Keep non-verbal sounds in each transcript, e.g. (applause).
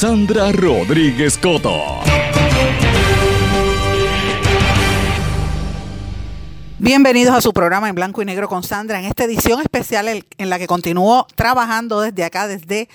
Sandra Rodríguez Coto. Bienvenidos a su programa en blanco y negro con Sandra, en esta edición especial en la que continúo trabajando desde acá, desde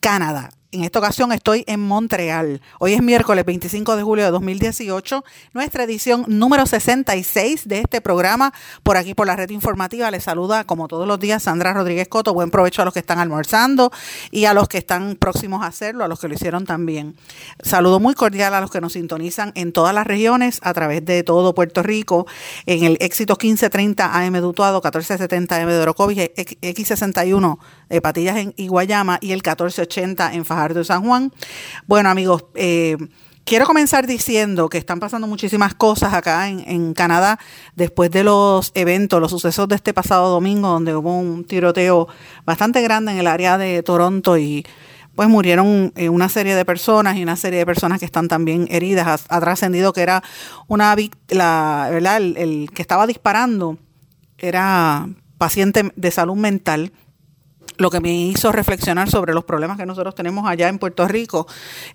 Canadá. En esta ocasión estoy en Montreal. Hoy es miércoles 25 de julio de 2018, nuestra edición número 66 de este programa. Por aquí, por la red informativa, les saluda como todos los días Sandra Rodríguez Coto. Buen provecho a los que están almorzando y a los que están próximos a hacerlo, a los que lo hicieron también. Saludo muy cordial a los que nos sintonizan en todas las regiones, a través de todo Puerto Rico, en el éxito 1530 AM de Utuado, 1470 AM de Orocovis, X61 de Patillas en Iguayama y el 1480 en Fajardo de San Juan. Bueno, amigos, eh, quiero comenzar diciendo que están pasando muchísimas cosas acá en, Canadá después de los eventos, los sucesos de este pasado domingo, donde hubo un tiroteo bastante grande en el área de Toronto y pues murieron eh, una serie de personas y una serie de personas que están también heridas. Ha, trascendido que era una la, ¿verdad? el que estaba disparando era paciente de salud mental lo que me hizo reflexionar sobre los problemas que nosotros tenemos allá en Puerto Rico,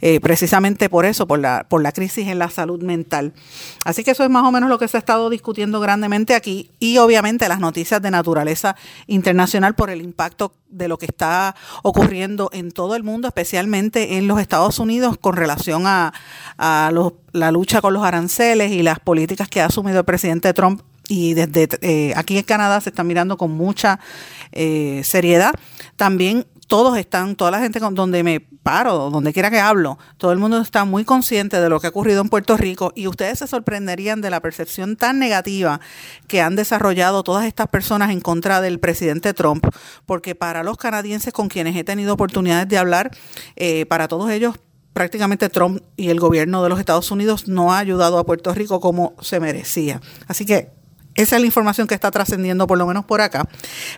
eh, precisamente por eso, por la, por la crisis en la salud mental. Así que eso es más o menos lo que se ha estado discutiendo grandemente aquí y obviamente las noticias de naturaleza internacional por el impacto de lo que está ocurriendo en todo el mundo, especialmente en los Estados Unidos con relación a, la lucha con los aranceles y las políticas que ha asumido el presidente Trump y desde eh, aquí en Canadá se está mirando con mucha eh, seriedad. También todos están, toda la gente con donde me paro, donde quiera que hablo, todo el mundo está muy consciente de lo que ha ocurrido en Puerto Rico y ustedes se sorprenderían de la percepción tan negativa que han desarrollado todas estas personas en contra del presidente Trump, porque para los canadienses con quienes he tenido oportunidades de hablar, eh, para todos ellos prácticamente Trump y el gobierno de los Estados Unidos no ha ayudado a Puerto Rico como se merecía. Así que esa es la información que está trascendiendo por lo menos por acá.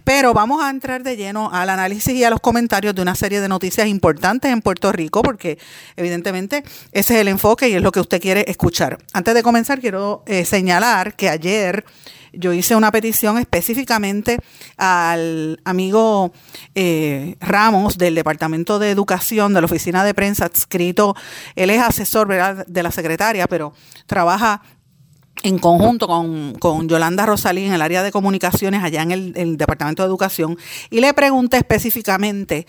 Pero vamos a entrar de lleno al análisis y a los comentarios de una serie de noticias importantes en Puerto Rico, porque evidentemente ese es el enfoque y es lo que usted quiere escuchar. Antes de comenzar, quiero eh, señalar que ayer yo hice una petición específicamente al amigo eh, Ramos del Departamento de Educación de la Oficina de Prensa adscrito. Él es asesor de la secretaria, pero trabaja en conjunto con, con, Yolanda Rosalí en el área de comunicaciones allá en el, Departamento de Educación y le pregunté específicamente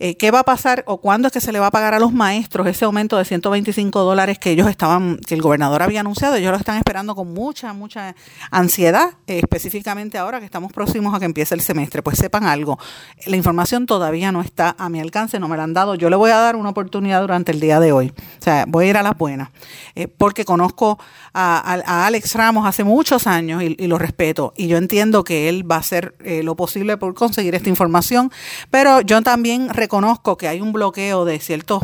eh, qué va a pasar o cuándo es que se le va a pagar a los maestros ese aumento de 125 dólares que ellos estaban, que el gobernador había anunciado. Ellos lo están esperando con mucha, mucha ansiedad, eh, específicamente ahora que estamos próximos a que empiece el semestre. Pues sepan algo, la información todavía no está a mi alcance, no me la han dado. Yo le voy a dar una oportunidad durante el día de hoy. O sea, voy a ir a las buenas, eh, porque conozco a, Alex Ramos hace muchos años y, y, lo respeto. Y yo entiendo que él va a hacer lo posible por conseguir esta información, pero yo también reconozco que hay un bloqueo de ciertos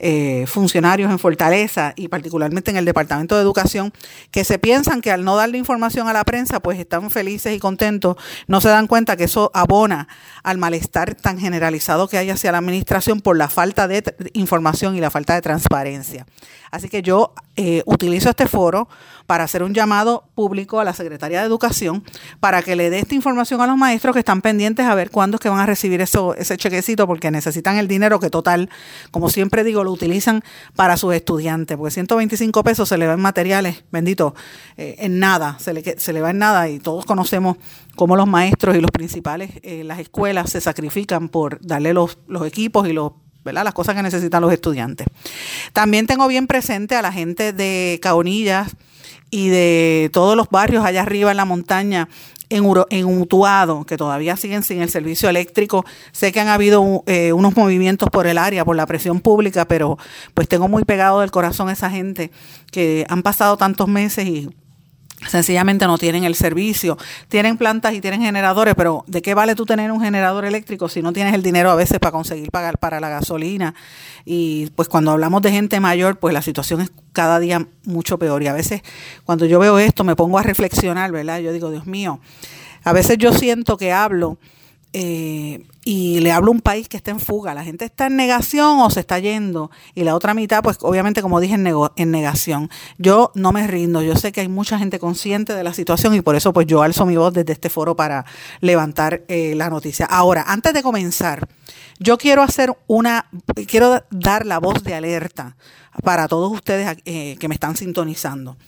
eh, funcionarios en Fortaleza y particularmente en el Departamento de Educación que se piensan que al no darle información a la prensa pues están felices y contentos, no se dan cuenta que eso abona al malestar tan generalizado que hay hacia la administración por la falta de información y la falta de transparencia. Así que yo eh, utilizo este foro para hacer un llamado público a la Secretaría de Educación para que le dé esta información a los maestros que están pendientes a ver cuándo es que van a recibir eso, ese chequecito porque necesitan el dinero que total, como siempre digo, lo utilizan para sus estudiantes, porque 125 pesos se le va en materiales, bendito, eh, en nada, se le, se le va en nada y todos conocemos cómo los maestros y los principales, eh, las escuelas se sacrifican por darle los, los equipos y los las cosas que necesitan los estudiantes. También tengo bien presente a la gente de Caonillas y de todos los barrios allá arriba en la montaña en, en Utuado, que todavía siguen sin el servicio eléctrico. Sé que han habido eh, unos movimientos por el área, por la presión pública, pero pues tengo muy pegado del corazón a esa gente que han pasado tantos meses y sencillamente no tienen el servicio. Tienen plantas y tienen generadores, pero ¿de qué vale tú tener un generador eléctrico si no tienes el dinero a veces para conseguir pagar para la gasolina? Y pues cuando hablamos de gente mayor, pues la situación es cada día mucho peor. Y a veces cuando yo veo esto me pongo a reflexionar, ¿verdad? Yo digo, Dios mío, a veces yo siento que hablo eh, y le hablo a un país que está en fuga. La gente está en negación o se está yendo. Y la otra mitad, pues obviamente, como dije, en, negación. Yo no me rindo. Yo sé que hay mucha gente consciente de la situación y por eso pues yo alzo mi voz desde este foro para levantar eh, la noticia. Ahora, antes de comenzar, yo quiero hacer una, quiero dar la voz de alerta para todos ustedes eh, que me están sintonizando.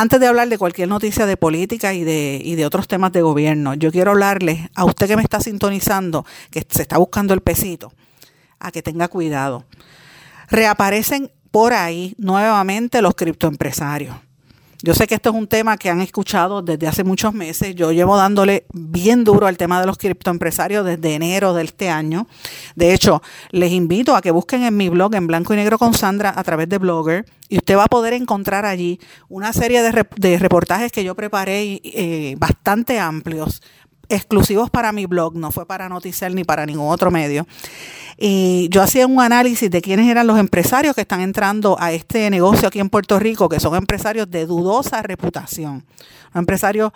Antes de hablar de cualquier noticia de política y de, y de otros temas de gobierno, yo quiero hablarle a usted que me está sintonizando, que se está buscando el pesito, a que tenga cuidado. Reaparecen por ahí nuevamente los criptoempresarios. Yo sé que esto es un tema que han escuchado desde hace muchos meses. Yo llevo dándole bien duro al tema de los criptoempresarios desde enero de este año. De hecho, les invito a que busquen en mi blog en blanco y negro con Sandra a través de Blogger y usted va a poder encontrar allí una serie de, reportajes que yo preparé eh, bastante amplios exclusivos para mi blog, no fue para Noticiel ni para ningún otro medio. Y yo hacía un análisis de quiénes eran los empresarios que están entrando a este negocio aquí en Puerto Rico, que son empresarios de dudosa reputación, empresarios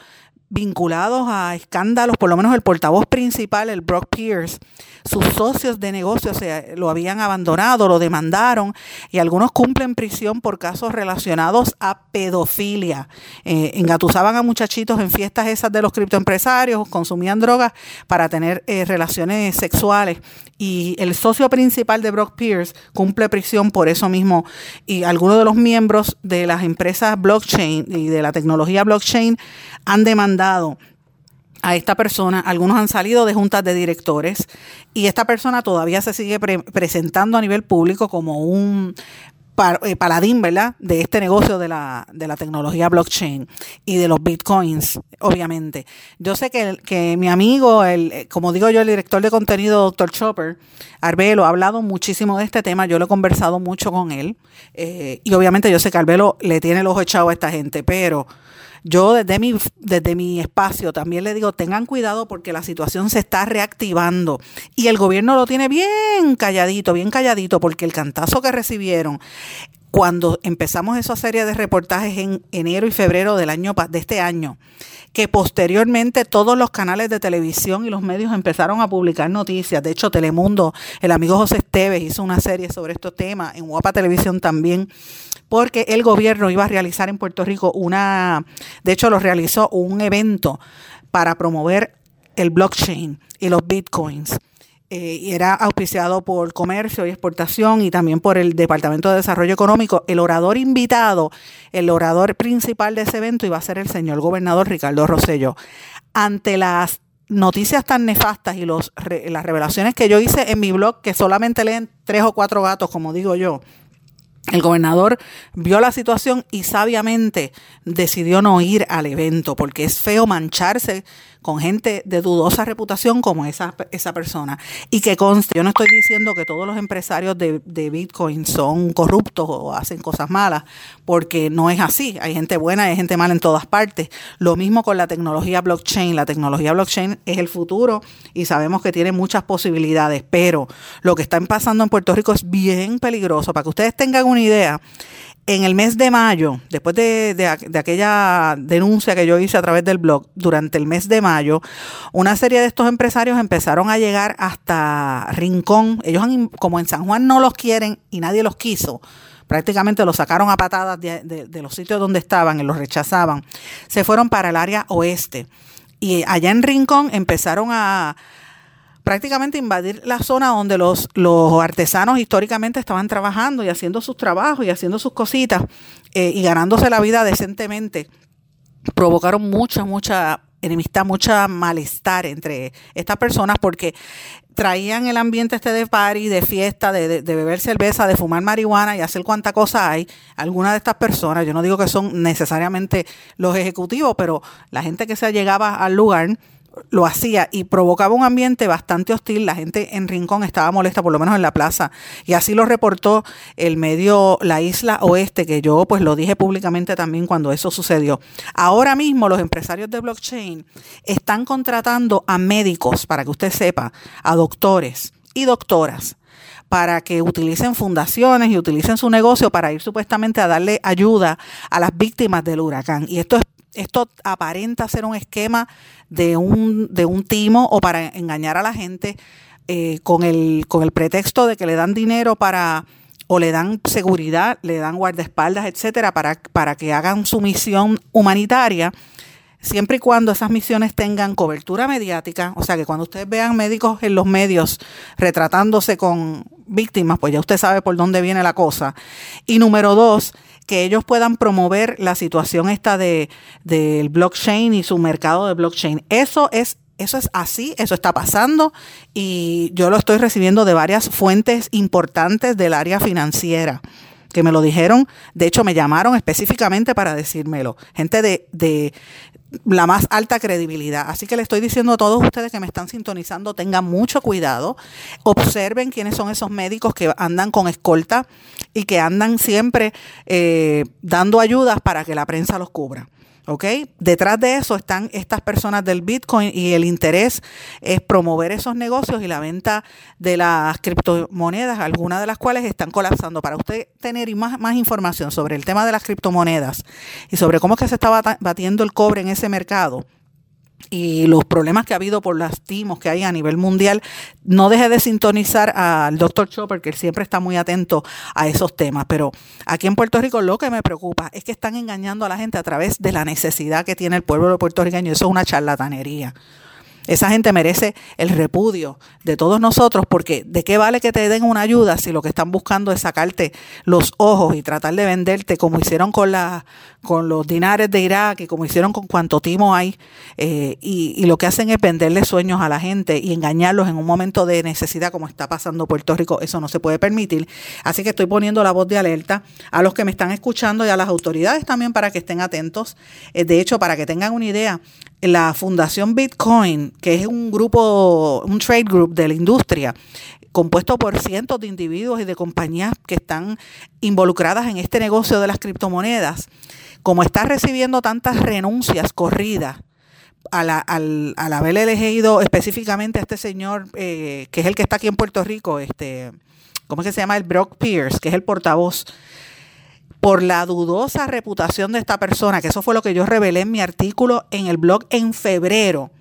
vinculados a escándalos, por lo menos el portavoz principal, el Brock Pierce, sus socios de negocio se lo habían abandonado, lo demandaron y algunos cumplen prisión por casos relacionados a pedofilia. Eh, engatusaban a muchachitos en fiestas esas de los criptoempresarios, consumían drogas para tener eh, relaciones sexuales y el socio principal de Brock Pierce cumple prisión por eso mismo y algunos de los miembros de las empresas blockchain y de la tecnología blockchain han demandado a esta persona, algunos han salido de juntas de directores y esta persona todavía se sigue presentando a nivel público como un eh, paladín, ¿verdad? De este negocio de la, tecnología blockchain y de los bitcoins, obviamente. Yo sé que, que mi amigo, el, eh, como digo yo, el director de contenido, Dr. Chopper, Arbelo, ha hablado muchísimo de este tema, yo lo he conversado mucho con él eh, y obviamente yo sé que Arbelo le tiene el ojo echado a esta gente, pero yo desde mi, desde mi espacio también le digo, tengan cuidado porque la situación se está reactivando y el gobierno lo tiene bien calladito, bien calladito, porque el cantazo que recibieron cuando empezamos esa serie de reportajes en enero y febrero del año de este año, que posteriormente todos los canales de televisión y los medios empezaron a publicar noticias. De hecho, Telemundo, el amigo José Esteves hizo una serie sobre estos temas, en Guapa Televisión también porque el gobierno iba a realizar en Puerto Rico una, de hecho lo realizó un evento para promover el blockchain y los bitcoins. Eh, y era auspiciado por Comercio y Exportación y también por el Departamento de Desarrollo Económico. El orador invitado, el orador principal de ese evento iba a ser el señor gobernador Ricardo Rosello. Ante las noticias tan nefastas y los, las revelaciones que yo hice en mi blog, que solamente leen tres o cuatro gatos, como digo yo, el gobernador vio la situación y sabiamente decidió no ir al evento porque es feo mancharse con gente de dudosa reputación como esa, esa persona. Y que conste, yo no estoy diciendo que todos los empresarios de, de Bitcoin son corruptos o hacen cosas malas, porque no es así. Hay gente buena y hay gente mala en todas partes. Lo mismo con la tecnología blockchain. La tecnología blockchain es el futuro y sabemos que tiene muchas posibilidades, pero lo que está pasando en Puerto Rico es bien peligroso. Para que ustedes tengan una idea, en el mes de mayo, después de, aquella denuncia que yo hice a través del blog, durante el mes de mayo, una serie de estos empresarios empezaron a llegar hasta Rincón. Ellos, como en San Juan no los quieren y nadie los quiso, prácticamente los sacaron a patadas de, de los sitios donde estaban y los rechazaban, se fueron para el área oeste. Y allá en Rincón empezaron a prácticamente invadir la zona donde los, los artesanos históricamente estaban trabajando y haciendo sus trabajos y haciendo sus cositas eh, y ganándose la vida decentemente. Provocaron mucha, mucha enemistad, mucha malestar entre estas personas porque traían el ambiente este de party, de fiesta, de, de, beber cerveza, de fumar marihuana y hacer cuánta cosa hay. Algunas de estas personas, yo no digo que son necesariamente los ejecutivos, pero la gente que se llegaba al lugar lo hacía y provocaba un ambiente bastante hostil. La gente en Rincón estaba molesta, por lo menos en la plaza. Y así lo reportó el medio La Isla Oeste, que yo pues lo dije públicamente también cuando eso sucedió. Ahora mismo los empresarios de blockchain están contratando a médicos, para que usted sepa, a doctores y doctoras para que utilicen fundaciones y utilicen su negocio para ir supuestamente a darle ayuda a las víctimas del huracán. Y esto es esto aparenta ser un esquema de un, de un timo o para engañar a la gente eh, con, el, con el pretexto de que le dan dinero para o le dan seguridad, le dan guardaespaldas, etcétera, para, para que hagan su misión humanitaria, siempre y cuando esas misiones tengan cobertura mediática, o sea que cuando ustedes vean médicos en los medios retratándose con víctimas, pues ya usted sabe por dónde viene la cosa. Y número dos, que ellos puedan promover la situación esta de del blockchain y su mercado de blockchain. Eso es eso es así, eso está pasando y yo lo estoy recibiendo de varias fuentes importantes del área financiera que me lo dijeron, de hecho me llamaron específicamente para decírmelo, gente de, de, la más alta credibilidad. Así que le estoy diciendo a todos ustedes que me están sintonizando, tengan mucho cuidado, observen quiénes son esos médicos que andan con escolta y que andan siempre eh, dando ayudas para que la prensa los cubra. ¿Ok? Detrás de eso están estas personas del Bitcoin y el interés es promover esos negocios y la venta de las criptomonedas, algunas de las cuales están colapsando. Para usted tener más, más información sobre el tema de las criptomonedas y sobre cómo es que se está batiendo el cobre en ese mercado, y los problemas que ha habido por las timos que hay a nivel mundial, no deje de sintonizar al doctor Chopper, que él siempre está muy atento a esos temas. Pero aquí en Puerto Rico lo que me preocupa es que están engañando a la gente a través de la necesidad que tiene el pueblo puertorriqueño. Eso es una charlatanería. Esa gente merece el repudio de todos nosotros porque de qué vale que te den una ayuda si lo que están buscando es sacarte los ojos y tratar de venderte como hicieron con, la, con los dinares de Irak y como hicieron con cuanto timo hay eh, y, y, lo que hacen es venderle sueños a la gente y engañarlos en un momento de necesidad como está pasando Puerto Rico. Eso no se puede permitir. Así que estoy poniendo la voz de alerta a los que me están escuchando y a las autoridades también para que estén atentos. Eh, de hecho, para que tengan una idea, la Fundación Bitcoin, que es un grupo, un trade group de la industria, compuesto por cientos de individuos y de compañías que están involucradas en este negocio de las criptomonedas, como está recibiendo tantas renuncias corridas, al, al, al haber elegido específicamente a este señor, eh, que es el que está aquí en Puerto Rico, este, ¿cómo es que se llama? El Brock Pierce, que es el portavoz por la dudosa reputación de esta persona, que eso fue lo que yo revelé en mi artículo en el blog en febrero,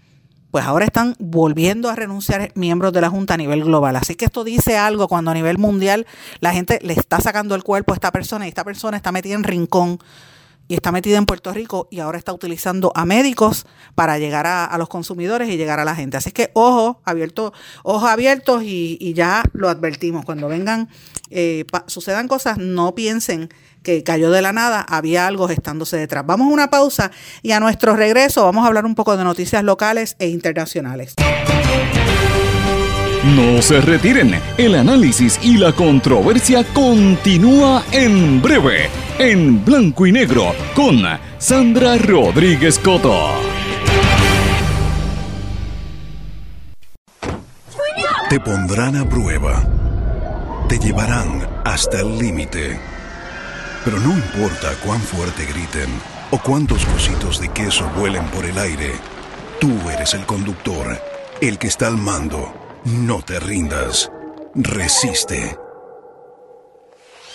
pues ahora están volviendo a renunciar miembros de la Junta a nivel global. Así que esto dice algo cuando a nivel mundial la gente le está sacando el cuerpo a esta persona y esta persona está metida en rincón y está metida en Puerto Rico y ahora está utilizando a médicos para llegar a, los consumidores y llegar a la gente. Así que ojo abierto, ojos abiertos y, ya lo advertimos. Cuando vengan, eh, sucedan cosas, no piensen que cayó de la nada, había algo gestándose detrás. Vamos a una pausa y a nuestro regreso vamos a hablar un poco de noticias locales e internacionales. No se retiren, el análisis y la controversia continúa en breve, en blanco y negro, con Sandra Rodríguez Coto. Te pondrán a prueba, te llevarán hasta el límite pero no importa cuán fuerte griten o cuántos cositos de queso vuelen por el aire, tú eres el conductor, el que está al mando. No te rindas. Resiste.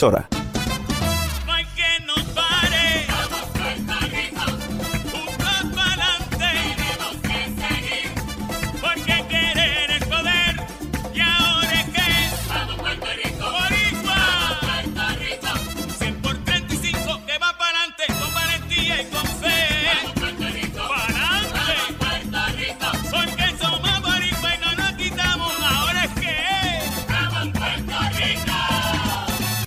emisora.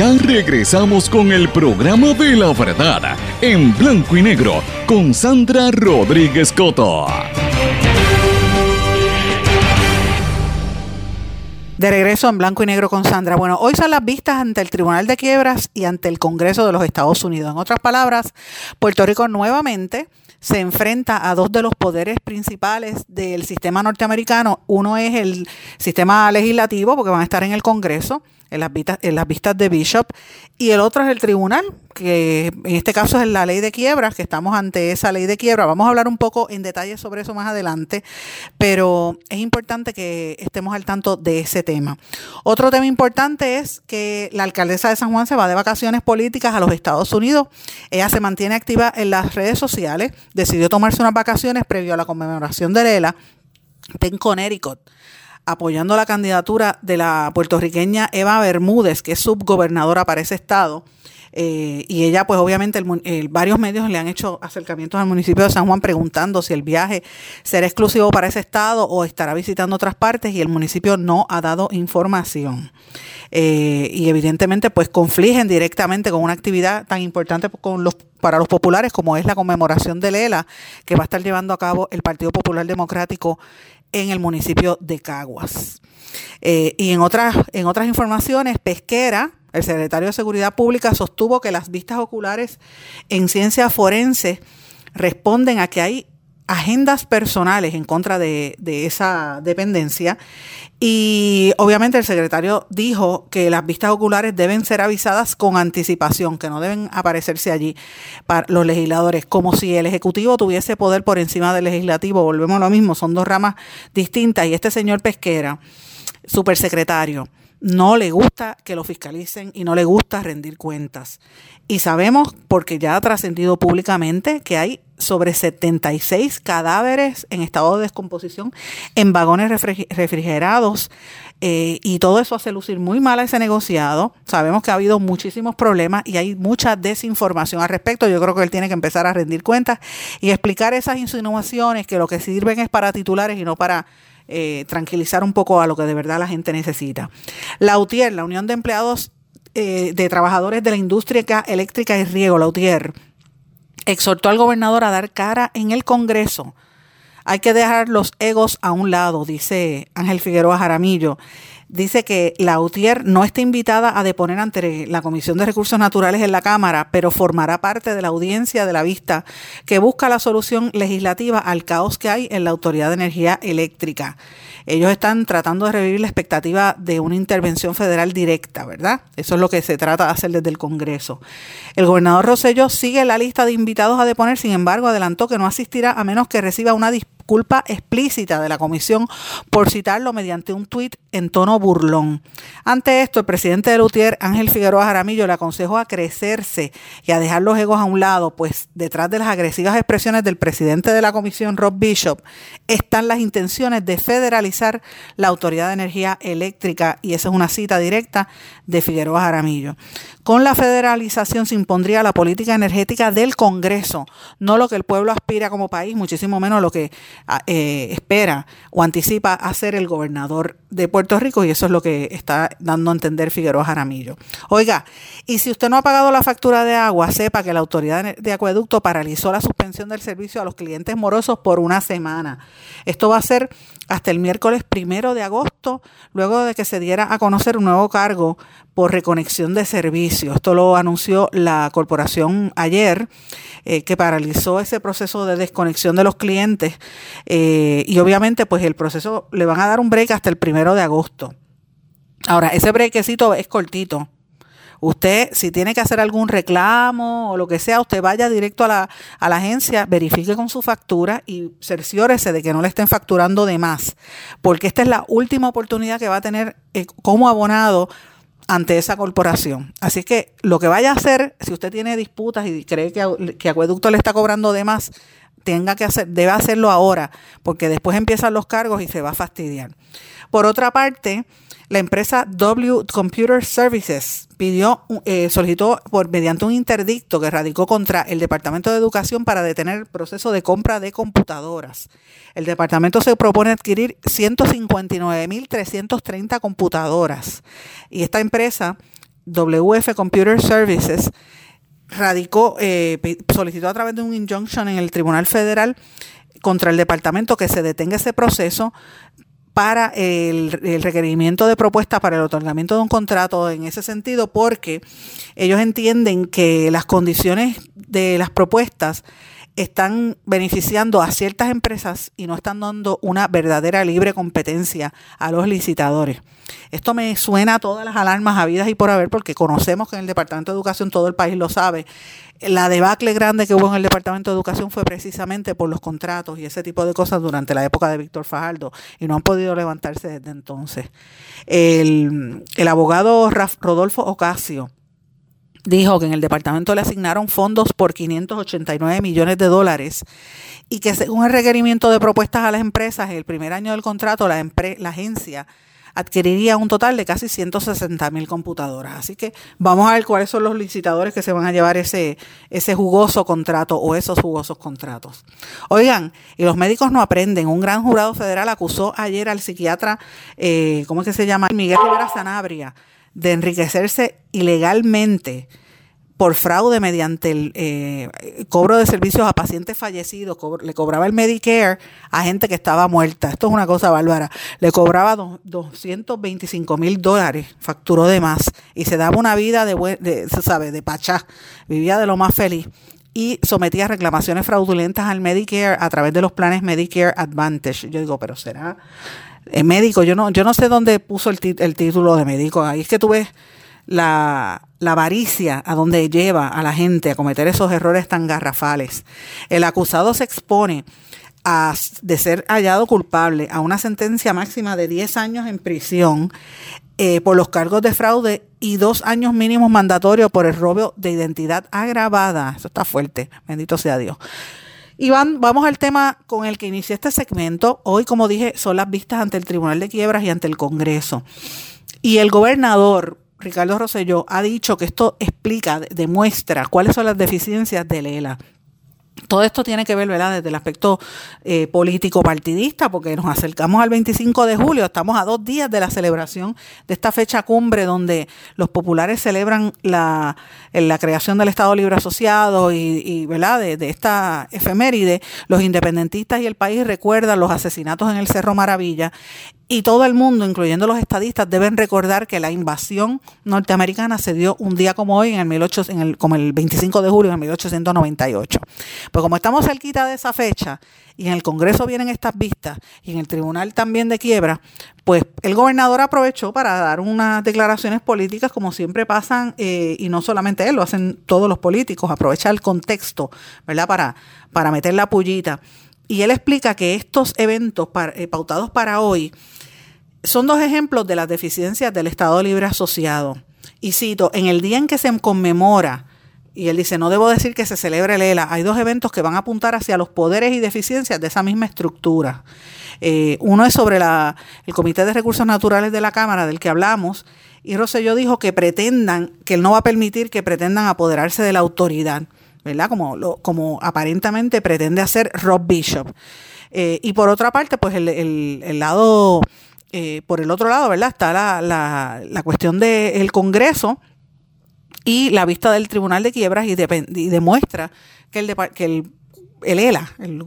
ya regresamos con el programa de la verdad en blanco y negro con Sandra Rodríguez Coto. De regreso en blanco y negro con Sandra. Bueno, hoy son las vistas ante el Tribunal de Quiebras y ante el Congreso de los Estados Unidos. En otras palabras, Puerto Rico nuevamente se enfrenta a dos de los poderes principales del sistema norteamericano. Uno es el sistema legislativo, porque van a estar en el Congreso, en las, vistas, de Bishop, y el otro es el tribunal, que en este caso es la ley de quiebras, que estamos ante esa ley de quiebra. Vamos a hablar un poco en detalle sobre eso más adelante, pero es importante que estemos al tanto de ese tema. Otro tema importante es que la alcaldesa de San Juan se va de vacaciones políticas a los Estados Unidos. Ella se mantiene activa en las redes sociales, decidió tomarse unas vacaciones previo a la conmemoración de Lela en Connecticut apoyando la candidatura de la puertorriqueña Eva Bermúdez, que es subgobernadora para ese estado. Eh, y ella, pues obviamente, varios medios le han hecho acercamientos al municipio de San Juan preguntando si el viaje será exclusivo para ese estado o estará visitando otras partes y el municipio no ha dado información. Eh, y evidentemente, pues confligen directamente con una actividad tan importante para los populares como es la conmemoración de Lela que va a estar llevando a cabo el Partido Popular Democrático en el municipio de Caguas. Eh, y en otras, en otras informaciones, Pesquera, el secretario de Seguridad Pública, sostuvo que las vistas oculares en ciencia forense responden a que hay agendas personales en contra de, esa dependencia y obviamente el secretario dijo que las vistas oculares deben ser avisadas con anticipación, que no deben aparecerse allí para los legisladores, como si el Ejecutivo tuviese poder por encima del Legislativo. Volvemos a lo mismo, son dos ramas distintas y este señor Pesquera, supersecretario, no le gusta que lo fiscalicen y no le gusta rendir cuentas. Y sabemos, porque ya ha trascendido públicamente, que hay sobre 76 cadáveres en estado de descomposición en vagones refrigerados. Eh, y todo eso hace lucir muy mal a ese negociado. Sabemos que ha habido muchísimos problemas y hay mucha desinformación al respecto. Yo creo que él tiene que empezar a rendir cuentas y explicar esas insinuaciones que lo que sirven es para titulares y no para eh, tranquilizar un poco a lo que de verdad la gente necesita. La UTIER, la Unión de Empleados eh, de Trabajadores de la Industria Eléctrica y Riego, la UTIER, exhortó al gobernador a dar cara en el Congreso. Hay que dejar los egos a un lado, dice Ángel Figueroa Jaramillo dice que la UTIER no está invitada a deponer ante la Comisión de Recursos Naturales en la Cámara, pero formará parte de la audiencia de la vista que busca la solución legislativa al caos que hay en la Autoridad de Energía Eléctrica. Ellos están tratando de revivir la expectativa de una intervención federal directa, ¿verdad? Eso es lo que se trata de hacer desde el Congreso. El gobernador Rosselló sigue la lista de invitados a deponer, sin embargo, adelantó que no asistirá a menos que reciba una culpa explícita de la comisión por citarlo mediante un tuit en tono burlón. Ante esto, el presidente de Lutier, Ángel Figueroa Jaramillo, le aconsejó a crecerse y a dejar los egos a un lado, pues detrás de las agresivas expresiones del presidente de la comisión, Rob Bishop, están las intenciones de federalizar la Autoridad de Energía Eléctrica y esa es una cita directa de Figueroa Jaramillo. Con la federalización se impondría la política energética del Congreso, no lo que el pueblo aspira como país, muchísimo menos lo que eh, espera o anticipa hacer el gobernador de Puerto Rico y eso es lo que está dando a entender Figueroa Jaramillo. Oiga, y si usted no ha pagado la factura de agua, sepa que la autoridad de acueducto paralizó la suspensión del servicio a los clientes morosos por una semana. Esto va a ser hasta el miércoles primero de agosto, luego de que se diera a conocer un nuevo cargo reconexión de servicios. Esto lo anunció la corporación ayer, eh, que paralizó ese proceso de desconexión de los clientes eh, y obviamente pues el proceso le van a dar un break hasta el primero de agosto. Ahora, ese brequecito es cortito, Usted, si tiene que hacer algún reclamo o lo que sea, usted vaya directo a la, a la agencia, verifique con su factura y cerciórese de que no le estén facturando de más, porque esta es la última oportunidad que va a tener eh, como abonado ante esa corporación. Así que lo que vaya a hacer, si usted tiene disputas y cree que, que Acueducto le está cobrando de más, tenga que hacer, debe hacerlo ahora, porque después empiezan los cargos y se va a fastidiar. Por otra parte, la empresa W Computer Services pidió, eh, solicitó por mediante un interdicto que radicó contra el Departamento de Educación para detener el proceso de compra de computadoras. El departamento se propone adquirir 159.330 computadoras y esta empresa WF Computer Services radicó, eh, solicitó a través de un injunction en el Tribunal Federal contra el departamento que se detenga ese proceso para el, requerimiento de propuesta para el otorgamiento de un contrato en ese sentido, porque ellos entienden que las condiciones de las propuestas están beneficiando a ciertas empresas y no están dando una verdadera libre competencia a los licitadores. Esto me suena a todas las alarmas habidas y por haber, porque conocemos que en el Departamento de Educación todo el país lo sabe. La debacle grande que hubo en el Departamento de Educación fue precisamente por los contratos y ese tipo de cosas durante la época de Víctor Fajardo y no han podido levantarse desde entonces. El, el abogado Rodolfo Ocasio dijo que en el departamento le asignaron fondos por 589 millones de dólares y que según el requerimiento de propuestas a las empresas, el primer año del contrato, la, la agencia adquiriría un total de casi 160 mil computadoras. Así que vamos a ver cuáles son los licitadores que se van a llevar ese, ese jugoso contrato o esos jugosos contratos. Oigan, y los médicos no aprenden. Un gran jurado federal acusó ayer al psiquiatra, eh, ¿cómo es que se llama? Miguel Rivera Sanabria de enriquecerse ilegalmente por fraude mediante el eh, cobro de servicios a pacientes fallecidos, le cobraba el Medicare a gente que estaba muerta. Esto es una cosa bárbara. Le cobraba 225 mil dólares, facturó de más y se daba una vida de, de, ¿sabe? de pachá. Vivía de lo más feliz y sometía reclamaciones fraudulentas al Medicare a través de los planes Medicare Advantage. Yo digo, pero será eh, médico, yo no, yo no sé dónde puso el, título de médico. Ahí es que tú ves la, la avaricia a donde lleva a la gente a cometer esos errores tan garrafales. El acusado se expone a, de ser hallado culpable a una sentencia máxima de 10 años en prisión eh, por los cargos de fraude y dos años mínimos mandatorios por el robo de identidad agravada. Eso está fuerte, bendito sea Dios. Y vamos al tema con el que inicié este segmento. Hoy, como dije, son las vistas ante el Tribunal de Quiebras y ante el Congreso. Y el gobernador, Ricardo Rosselló, ha dicho que esto explica, demuestra cuáles son las deficiencias de Lela. Todo esto tiene que ver, ¿verdad?, desde el aspecto eh, político partidista, porque nos acercamos al 25 de julio, estamos a dos días de la celebración de esta fecha cumbre donde los populares celebran la, la creación del Estado Libre Asociado y, ¿verdad?, de, de, esta efeméride. Los independentistas y el país recuerdan los asesinatos en el Cerro Maravilla y todo el mundo, incluyendo los estadistas, deben recordar que la invasión norteamericana se dio un día como hoy, en el, 18, en el, como el 25 de julio de 1898. Pues como estamos cerquita de esa fecha y en el Congreso vienen estas vistas y en el Tribunal también de quiebra, pues el gobernador aprovechó para dar unas declaraciones políticas como siempre pasan eh, y no solamente él, lo hacen todos los políticos, aprovecha el contexto, ¿verdad? Para, para meter la pullita. Y él explica que estos eventos eh, pautados para hoy son dos ejemplos de las deficiencias del Estado Libre Asociado. Y cito, en el día en que se conmemora, y él dice, no debo decir que se celebre el ELA, hay dos eventos que van a apuntar hacia los poderes y deficiencias de esa misma estructura. Eh, uno es sobre la, el Comité de Recursos Naturales de la Cámara, del que hablamos, y Rosselló dijo que pretendan, que él no va a permitir que pretendan apoderarse de la autoridad, ¿verdad? Como, lo, como aparentemente pretende hacer Rob Bishop. Eh, y por otra parte, pues el, el, el lado eh, por el otro lado, ¿verdad? Está la, la, la cuestión del Congreso y la vista del Tribunal de Quiebras y, de, demuestra que el, que el, el ELA, el,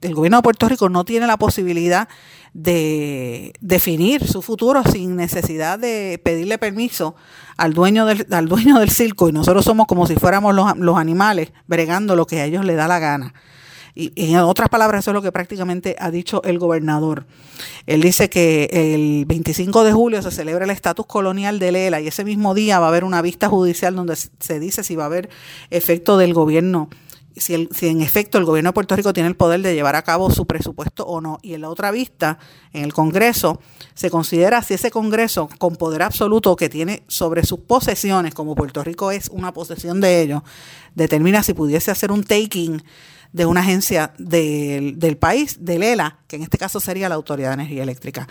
el, gobierno de Puerto Rico, no tiene la posibilidad de definir su futuro sin necesidad de pedirle permiso al dueño del, al dueño del circo y nosotros somos como si fuéramos los, los animales bregando lo que a ellos les da la gana. Y, en otras palabras, eso es lo que prácticamente ha dicho el gobernador. Él dice que el 25 de julio se celebra el estatus colonial de Lela y ese mismo día va a haber una vista judicial donde se dice si va a haber efecto del gobierno si, el, si, en efecto el gobierno de Puerto Rico tiene el poder de llevar a cabo su presupuesto o no. Y en la otra vista, en el Congreso, se considera si ese Congreso con poder absoluto que tiene sobre sus posesiones, como Puerto Rico es una posesión de ellos, determina si pudiese hacer un taking de una agencia del, del país, del ELA, que en este caso sería la Autoridad de Energía Eléctrica.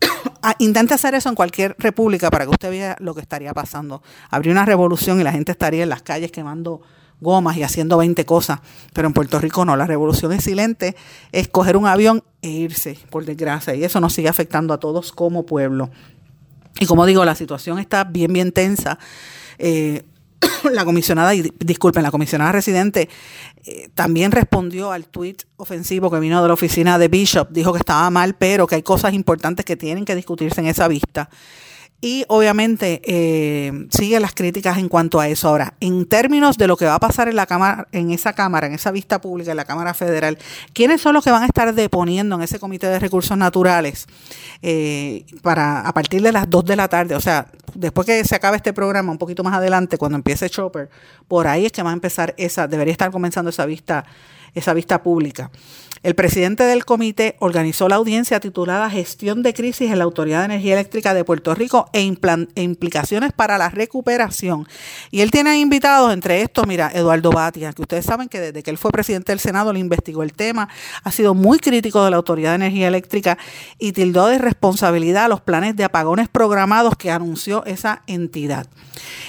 (coughs) Ah, intente hacer eso en cualquier república para que usted vea lo que estaría pasando. Habría una revolución y la gente estaría en las calles quemando gomas y haciendo 20 cosas, pero en Puerto Rico no, la revolución es silente, es coger un avión e irse, por desgracia, y eso nos sigue afectando a todos como pueblo. Y como digo, la situación está bien, bien tensa. Eh, (coughs) la comisionada, y disculpen, la comisionada residente eh, también respondió al tuit ofensivo que vino de la oficina de Bishop, dijo que estaba mal, pero que hay cosas importantes que tienen que discutirse en esa vista. Y obviamente eh, sigue las críticas en cuanto a eso. Ahora, en términos de lo que va a pasar en la cámara, en esa cámara, en esa vista pública, en la Cámara Federal, ¿quiénes son los que van a estar deponiendo en ese comité de recursos naturales eh, para a partir de las 2 de la tarde? O sea, después que se acabe este programa, un poquito más adelante, cuando empiece Chopper, por ahí es que va a empezar esa, debería estar comenzando esa vista, esa vista pública. El presidente del comité organizó la audiencia titulada Gestión de crisis en la Autoridad de Energía Eléctrica de Puerto Rico e, e implicaciones para la recuperación. Y él tiene invitados, entre estos, mira, Eduardo Batia, que ustedes saben que desde que él fue presidente del Senado le investigó el tema, ha sido muy crítico de la Autoridad de Energía Eléctrica y tildó de responsabilidad los planes de apagones programados que anunció esa entidad.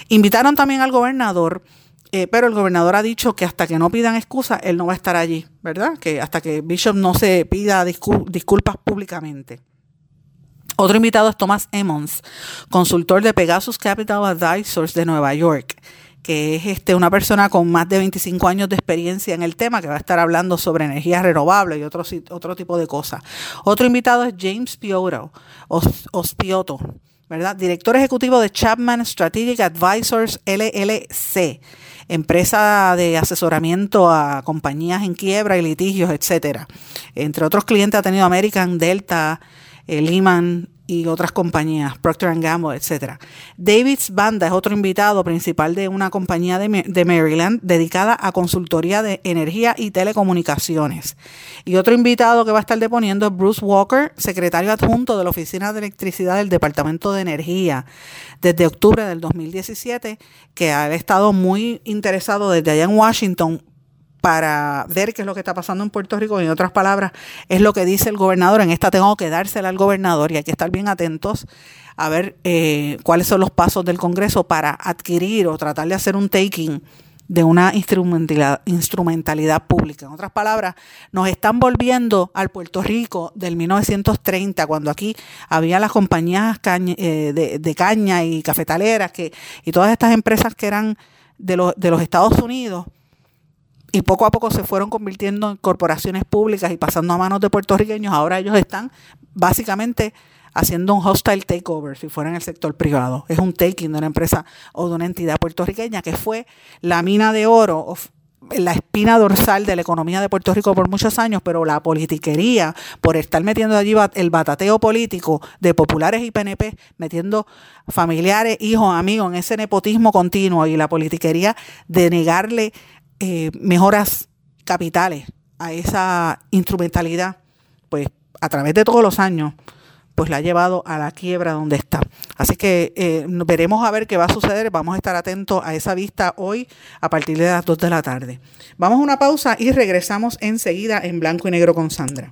Invitaron también al gobernador eh, pero el gobernador ha dicho que hasta que no pidan excusa, él no va a estar allí, ¿verdad? Que hasta que Bishop no se pida disculpas públicamente. Otro invitado es Thomas Emmons, consultor de Pegasus Capital Advisors de Nueva York, que es este, una persona con más de 25 años de experiencia en el tema, que va a estar hablando sobre energías renovables y otro, otro tipo de cosas. Otro invitado es James Pioto, Ospioto, ¿verdad? Director ejecutivo de Chapman Strategic Advisors LLC empresa de asesoramiento a compañías en quiebra y litigios, etcétera. Entre otros clientes ha tenido American, Delta, eh, Lehman y otras compañías, Procter Gamble, etcétera. Davids Banda es otro invitado principal de una compañía de, de, Maryland dedicada a consultoría de energía y telecomunicaciones. Y otro invitado que va a estar deponiendo es Bruce Walker, secretario adjunto de la Oficina de Electricidad del Departamento de Energía desde octubre del 2017, que ha estado muy interesado desde allá en Washington para ver qué es lo que está pasando en Puerto Rico. En otras palabras, es lo que dice el gobernador. En esta tengo que dársela al gobernador y hay que estar bien atentos a ver eh, cuáles son los pasos del Congreso para adquirir o tratar de hacer un taking de una instrumentalidad, pública. En otras palabras, nos están volviendo al Puerto Rico del 1930, cuando aquí había las compañías eh, de, caña y cafetaleras que, y todas estas empresas que eran de, de los Estados Unidos y poco a poco se fueron convirtiendo en corporaciones públicas y pasando a manos de puertorriqueños. Ahora ellos están básicamente haciendo un hostile takeover, si fuera en el sector privado. Es un taking de una empresa o de una entidad puertorriqueña que fue la mina de oro, la espina dorsal de la economía de Puerto Rico por muchos años, pero la politiquería, por estar metiendo allí el batateo político de populares y PNP, metiendo familiares, hijos, amigos en ese nepotismo continuo y la politiquería de negarle eh, mejoras capitales a esa instrumentalidad, pues a través de todos los años, pues la ha llevado a la quiebra donde está. Así que eh, veremos a ver qué va a suceder. Vamos a estar atentos a esa vista hoy a partir de las 2 de la tarde. Vamos a una pausa y regresamos enseguida en blanco y negro con Sandra.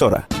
emisora.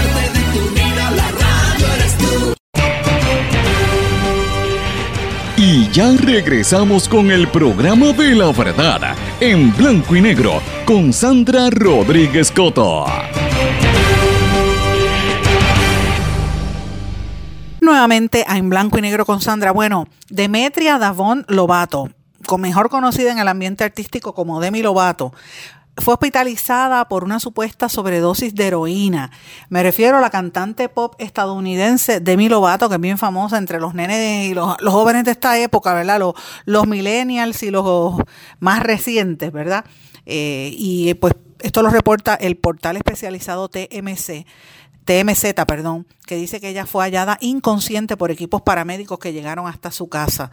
regresamos con el programa de la verdad, en blanco y negro, con Sandra Rodríguez Coto. Nuevamente En Blanco y Negro con Sandra. Bueno, Demetria Davón Lobato, mejor conocida en el ambiente artístico como Demi Lobato, fue hospitalizada por una supuesta sobredosis de heroína. Me refiero a la cantante pop estadounidense Demi Lovato, que es bien famosa entre los nenes y los, jóvenes de esta época, ¿verdad? Los, millennials y los más recientes, ¿verdad? Eh, y pues esto lo reporta el portal especializado TMC. TMZ, perdón, que dice que ella fue hallada inconsciente por equipos paramédicos que llegaron hasta su casa.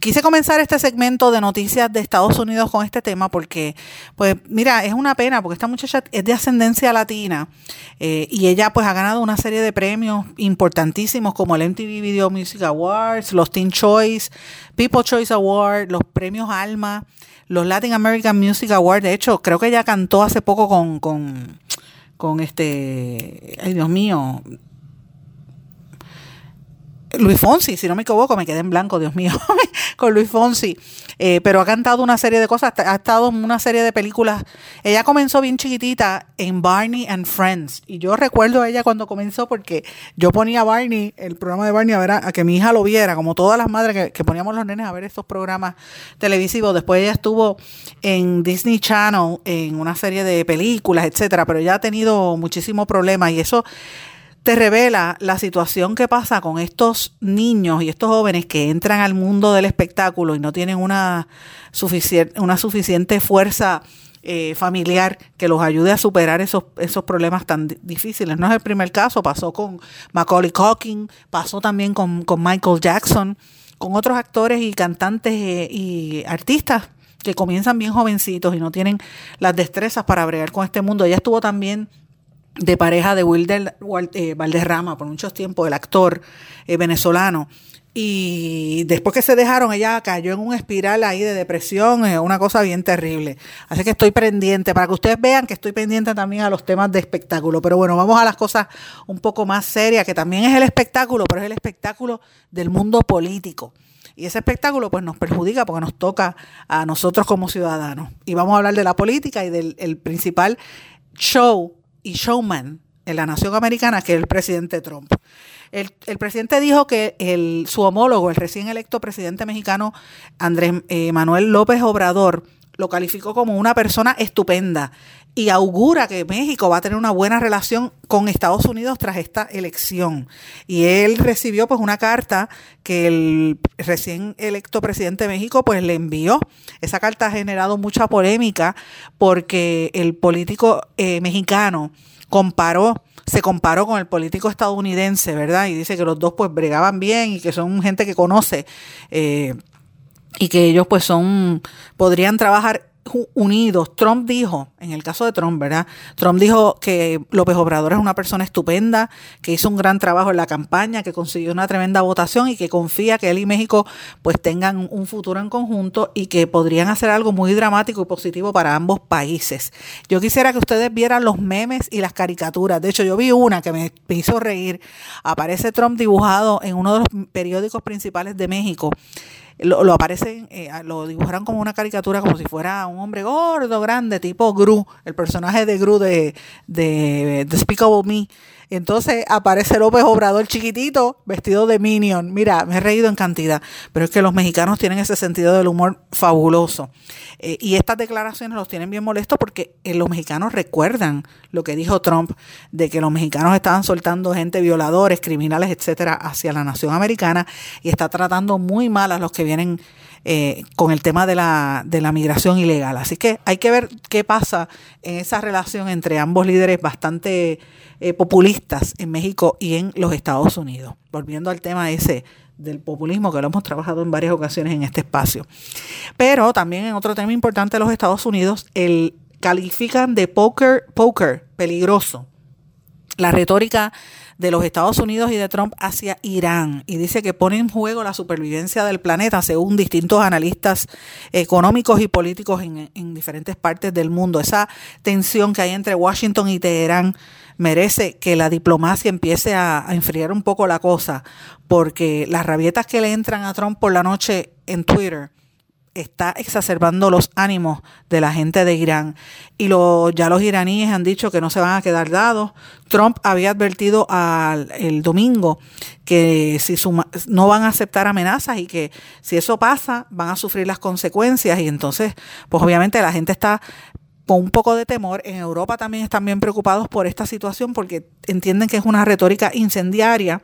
Quise comenzar este segmento de noticias de Estados Unidos con este tema porque, pues, mira, es una pena porque esta muchacha es de ascendencia latina eh, y ella, pues, ha ganado una serie de premios importantísimos como el MTV Video Music Awards, los Teen Choice, People Choice Award, los premios Alma, los Latin American Music Awards. De hecho, creo que ella cantó hace poco con, con con este, ay Dios mío, Luis Fonsi, si no me equivoco, me quedé en blanco, Dios mío, (laughs) con Luis Fonsi. Eh, pero ha cantado una serie de cosas, ha estado en una serie de películas. Ella comenzó bien chiquitita en Barney and Friends. Y yo recuerdo a ella cuando comenzó porque yo ponía Barney, el programa de Barney, a ver a, que mi hija lo viera, como todas las madres que, poníamos los nenes a ver estos programas televisivos. Después ella estuvo en Disney Channel en una serie de películas, etcétera, pero ella ha tenido muchísimos problemas y eso te revela la situación que pasa con estos niños y estos jóvenes que entran al mundo del espectáculo y no tienen una, suficiente, una suficiente fuerza eh, familiar que los ayude a superar esos, esos problemas tan difíciles. No es el primer caso, pasó con Macaulay Culkin, pasó también con, Michael Jackson, con otros actores y cantantes eh, y artistas que comienzan bien jovencitos y no tienen las destrezas para bregar con este mundo. Ella estuvo también de pareja de Wilder eh, Valderrama por muchos tiempos, el actor eh, venezolano. Y después que se dejaron, ella cayó en un espiral ahí de depresión, es una cosa bien terrible. Así que estoy pendiente, para que ustedes vean que estoy pendiente también a los temas de espectáculo. Pero bueno, vamos a las cosas un poco más serias, que también es el espectáculo, pero es el espectáculo del mundo político. Y ese espectáculo pues nos perjudica porque nos toca a nosotros como ciudadanos. Y vamos a hablar de la política y del el principal show y showman en la nación americana, que el presidente Trump. El, presidente dijo que el, su homólogo, el recién electo presidente mexicano Andrés eh, Manuel López Obrador, lo calificó como una persona estupenda y augura que México va a tener una buena relación con Estados Unidos tras esta elección. Y él recibió pues una carta que el recién electo presidente de México pues le envió. Esa carta ha generado mucha polémica porque el político eh, mexicano comparó se comparó con el político estadounidense, ¿verdad? Y dice que los dos pues bregaban bien y que son gente que conoce eh, y que ellos pues son, podrían trabajar unidos. Trump dijo, en el caso de Trump, ¿verdad? Trump dijo que López Obrador es una persona estupenda, que hizo un gran trabajo en la campaña, que consiguió una tremenda votación y que confía que él y México pues tengan un futuro en conjunto y que podrían hacer algo muy dramático y positivo para ambos países. Yo quisiera que ustedes vieran los memes y las caricaturas. De hecho, yo vi una que me hizo reír. Aparece Trump dibujado en uno de los periódicos principales de México lo, lo aparecen, eh, lo dibujaron como una caricatura, como si fuera un hombre gordo, grande, tipo Gru, el personaje de Gru de, de Despicable Me. Entonces aparece López Obrador chiquitito, vestido de Minion. Mira, me he reído en cantidad, pero es que los mexicanos tienen ese sentido del humor fabuloso. Eh, y estas declaraciones los tienen bien molestos porque eh, los mexicanos recuerdan lo que dijo Trump de que los mexicanos estaban soltando gente violadores, criminales, etcétera, hacia la nación americana y está tratando muy mal a los que vienen eh, con el tema de la, de la migración ilegal. Así que hay que ver qué pasa en esa relación entre ambos líderes bastante eh, populistas en México y en los Estados Unidos. Volviendo al tema ese del populismo, que lo hemos trabajado en varias ocasiones en este espacio. Pero también en otro tema importante de los Estados Unidos, el califican de poker, poker peligroso. La retórica de los Estados Unidos y de Trump hacia Irán y dice que pone en juego la supervivencia del planeta según distintos analistas económicos y políticos en, en diferentes partes del mundo. Esa tensión que hay entre Washington y Teherán merece que la diplomacia empiece a, enfriar un poco la cosa, porque las rabietas que le entran a Trump por la noche en Twitter está exacerbando los ánimos de la gente de Irán. Y lo, ya los iraníes han dicho que no se van a quedar dados. Trump había advertido al, el domingo que si no van a aceptar amenazas y que si eso pasa van a sufrir las consecuencias. Y entonces, pues obviamente la gente está con un poco de temor. En Europa también están bien preocupados por esta situación porque entienden que es una retórica incendiaria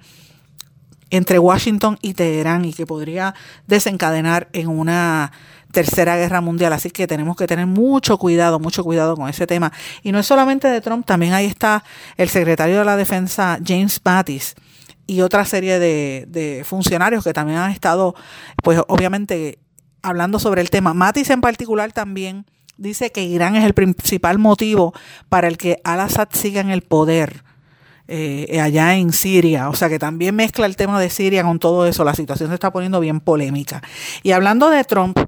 entre Washington y Teherán y que podría desencadenar en una tercera guerra mundial. Así que tenemos que tener mucho cuidado, mucho cuidado con ese tema. Y no es solamente de Trump, también ahí está el secretario de la Defensa, James Mattis, y otra serie de, funcionarios que también han estado, pues obviamente, hablando sobre el tema. Mattis en particular también dice que Irán es el principal motivo para el que Al-Assad siga en el poder. Eh, allá en Siria. O sea que también mezcla el tema de Siria con todo eso. La situación se está poniendo bien polémica. Y hablando de Trump,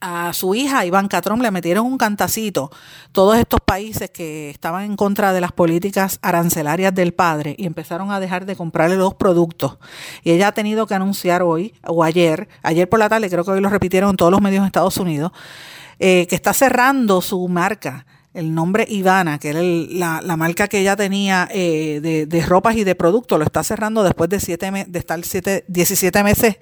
a su hija Ivanka Trump le metieron un cantacito todos estos países que estaban en contra de las políticas arancelarias del padre y empezaron a dejar de comprarle los productos. Y ella ha tenido que anunciar hoy o ayer, ayer por la tarde, creo que hoy lo repitieron todos los medios de Estados Unidos, eh, que está cerrando su marca el nombre Ivana, que era la, marca que ella tenía eh, de, ropas y de productos, lo está cerrando después de, siete de estar siete, 17 meses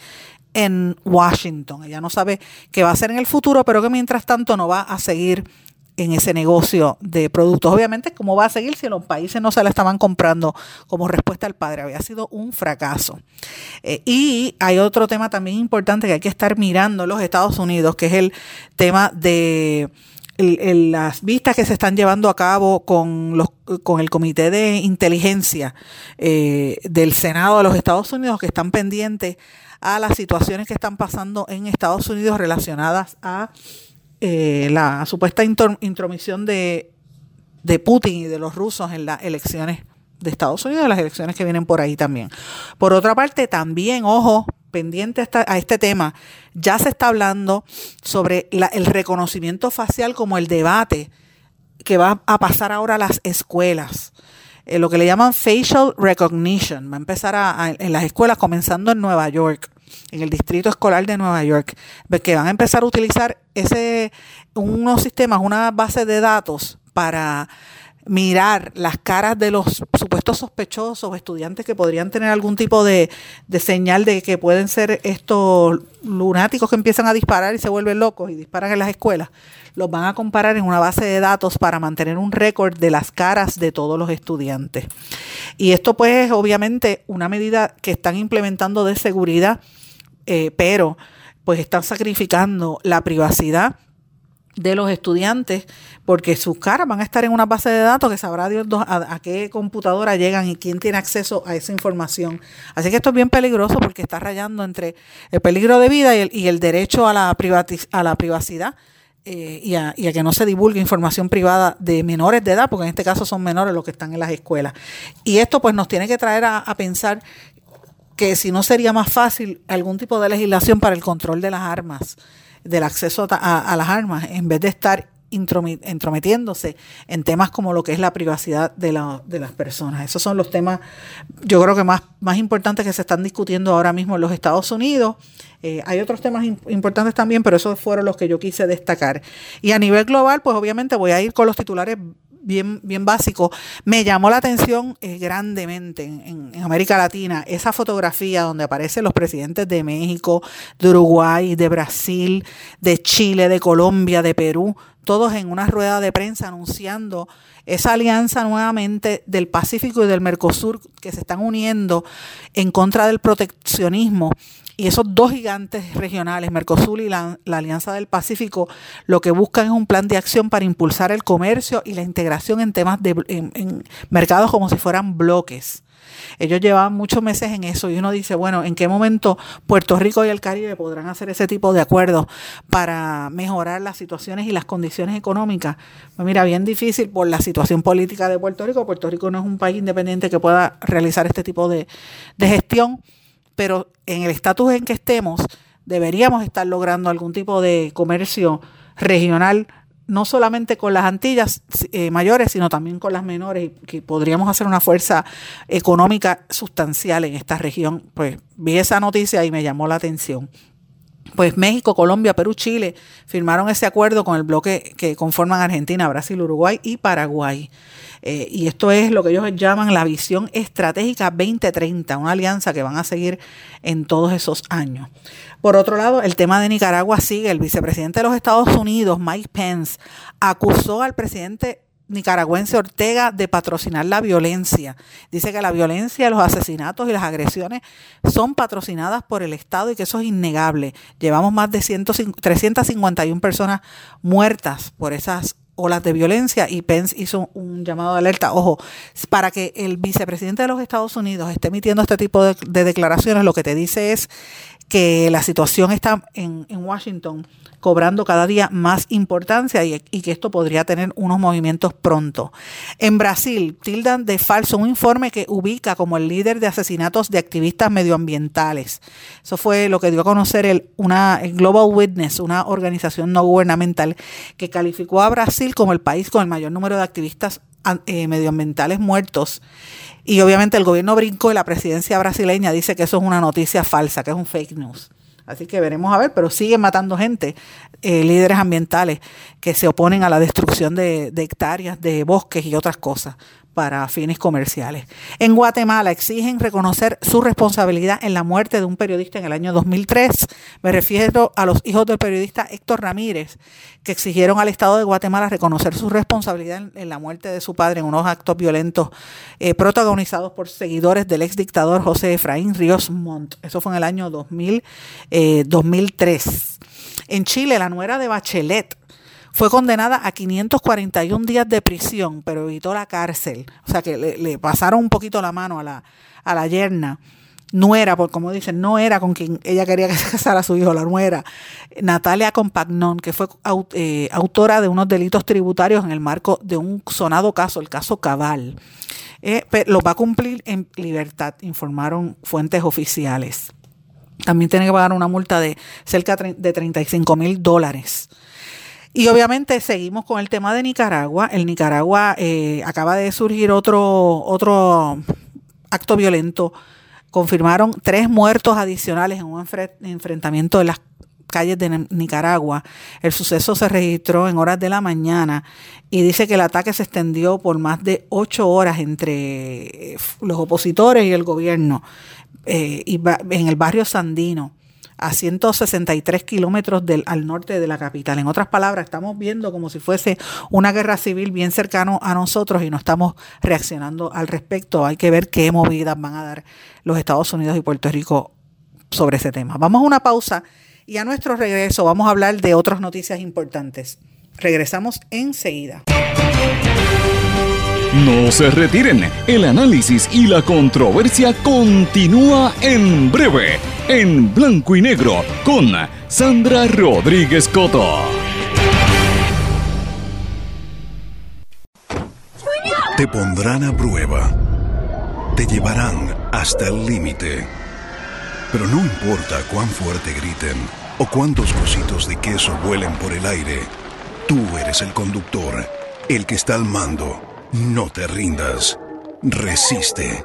en Washington. Ella no sabe qué va a hacer en el futuro, pero que mientras tanto no va a seguir en ese negocio de productos. Obviamente, ¿cómo va a seguir si los países no se la estaban comprando como respuesta al padre? Había sido un fracaso. Eh, y hay otro tema también importante que hay que estar mirando en los Estados Unidos, que es el tema de las vistas que se están llevando a cabo con, los, con el Comité de Inteligencia eh, del Senado de los Estados Unidos, que están pendientes a las situaciones que están pasando en Estados Unidos relacionadas a eh, la supuesta intromisión de, de Putin y de los rusos en las elecciones de Estados Unidos, las elecciones que vienen por ahí también. Por otra parte, también, ojo, pendiente a este tema, ya se está hablando sobre el reconocimiento facial como el debate que va a pasar ahora a las escuelas. Eh, lo que le llaman facial recognition. Va a empezar en las escuelas, comenzando en Nueva York, en el distrito escolar de Nueva York, que van a empezar a utilizar ese, unos sistemas, una base de datos para mirar las caras de los supuestos sospechosos, estudiantes que podrían tener algún tipo de, de, señal de que pueden ser estos lunáticos que empiezan a disparar y se vuelven locos y disparan en las escuelas, los van a comparar en una base de datos para mantener un récord de las caras de todos los estudiantes. Y esto pues es obviamente una medida que están implementando de seguridad, eh, pero pues están sacrificando la privacidad de los estudiantes, porque sus caras van a estar en una base de datos que sabrá Dios a, qué computadora llegan y quién tiene acceso a esa información. Así que esto es bien peligroso porque está rayando entre el peligro de vida y el, derecho a la, a la privacidad. Eh, y, a, que no se divulgue información privada de menores de edad, porque en este caso son menores los que están en las escuelas. Y esto pues nos tiene que traer a, a pensar que si no sería más fácil algún tipo de legislación para el control de las armas del acceso a, las armas, en vez de estar entrometiéndose en temas como lo que es la privacidad de, las personas. Esos son los temas, yo creo que más, más importantes que se están discutiendo ahora mismo en los Estados Unidos. Eh, hay otros temas importantes también, pero esos fueron los que yo quise destacar. Y a nivel global, pues obviamente voy a ir con los titulares bien, bien básico, me llamó la atención eh, grandemente en, América Latina esa fotografía donde aparecen los presidentes de México, de Uruguay, de Brasil, de Chile, de Colombia, de Perú, todos en una rueda de prensa anunciando esa alianza nuevamente del Pacífico y del Mercosur que se están uniendo en contra del proteccionismo y esos dos gigantes regionales, Mercosur y la, Alianza del Pacífico, lo que buscan es un plan de acción para impulsar el comercio y la integración en temas de en, mercados como si fueran bloques. Ellos llevaban muchos meses en eso y uno dice, bueno, ¿en qué momento Puerto Rico y el Caribe podrán hacer ese tipo de acuerdos para mejorar las situaciones y las condiciones económicas? Pues mira, bien difícil por la situación política de Puerto Rico. Puerto Rico no es un país independiente que pueda realizar este tipo de, de gestión pero en el estatus en que estemos, deberíamos estar logrando algún tipo de comercio regional, no solamente con las Antillas eh, mayores, sino también con las menores, que podríamos hacer una fuerza económica sustancial en esta región. Pues vi esa noticia y me llamó la atención. Pues México, Colombia, Perú, Chile firmaron ese acuerdo con el bloque que conforman Argentina, Brasil, Uruguay y Paraguay. Eh, y esto es lo que ellos llaman la visión estratégica 2030, una alianza que van a seguir en todos esos años. Por otro lado, el tema de Nicaragua sigue. El vicepresidente de los Estados Unidos, Mike Pence, acusó al presidente nicaragüense Ortega de patrocinar la violencia. Dice que la violencia, los asesinatos y las agresiones son patrocinadas por el Estado y que eso es innegable. Llevamos más de 351 personas muertas por esas olas de violencia y Pence hizo un llamado de alerta, ojo, para que el vicepresidente de los Estados Unidos esté emitiendo este tipo de, declaraciones, lo que te dice es que la situación está en, Washington cobrando cada día más importancia y, que esto podría tener unos movimientos pronto. En Brasil, tildan de falso un informe que ubica como el líder de asesinatos de activistas medioambientales. Eso fue lo que dio a conocer el, una, Global Witness, una organización no gubernamental que calificó a Brasil como el país con el mayor número de activistas eh, medioambientales muertos. Y obviamente el gobierno brincó y la presidencia brasileña dice que eso es una noticia falsa, que es un fake news. Así que veremos a ver, pero siguen matando gente, eh, líderes ambientales que se oponen a la destrucción de, de hectáreas de bosques y otras cosas para fines comerciales. En Guatemala exigen reconocer su responsabilidad en la muerte de un periodista en el año 2003. Me refiero a los hijos del periodista Héctor Ramírez, que exigieron al Estado de Guatemala reconocer su responsabilidad en, la muerte de su padre en unos actos violentos eh, protagonizados por seguidores del ex dictador José Efraín Ríos Montt. Eso fue en el año 2000, 2003. Eh, en Chile, la nuera de Bachelet fue condenada a 541 días de prisión, pero evitó la cárcel. O sea que le, pasaron un poquito la mano a la, a la yerna nuera, por como dicen, no era con quien ella quería que (laughs) se casara su hijo, la nuera, Natalia Compagnon, que fue eh, autora de unos delitos tributarios en el marco de un sonado caso, el caso Cabal. Eh, lo va a cumplir en libertad, informaron fuentes oficiales. También tiene que pagar una multa de cerca de 35 mil dólares. Y obviamente seguimos con el tema de Nicaragua. El Nicaragua eh, acaba de surgir otro, otro acto violento. Confirmaron tres muertos adicionales en un enfrentamiento en las calles de Nicaragua. El suceso se registró en horas de la mañana y dice que el ataque se extendió por más de ocho horas entre los opositores y el gobierno eh, y en el barrio Sandino a 163 kilómetros al norte de la capital. En otras palabras, estamos viendo como si fuese una guerra civil bien cercano a nosotros y no estamos reaccionando al respecto. Hay que ver qué movidas van a dar los Estados Unidos y Puerto Rico sobre ese tema. Vamos a una pausa y a nuestro regreso vamos a hablar de otras noticias importantes. Regresamos enseguida. No se retiren, el análisis y la controversia continúa en breve, en blanco y negro, con Sandra Rodríguez Coto. Te pondrán a prueba, te llevarán hasta el límite, pero no importa cuán fuerte griten o cuántos cositos de queso vuelen por el aire, tú eres el conductor, el que está al mando no te rindas. Resiste.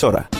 emisora.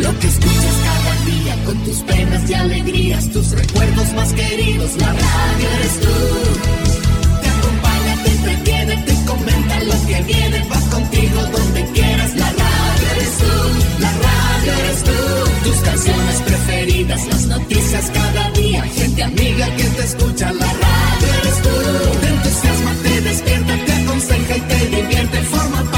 Lo que escuchas cada día con tus penas y alegrías, tus recuerdos más queridos, la radio eres tú. Te acompaña, te entretiene, te comenta lo que viene, vas contigo donde quieras, la radio eres tú, la radio eres tú. Tus canciones preferidas, las noticias cada día, gente amiga que te escucha, la radio eres tú. Te entusiasma, te despierta, te aconseja y te divierte, forma parte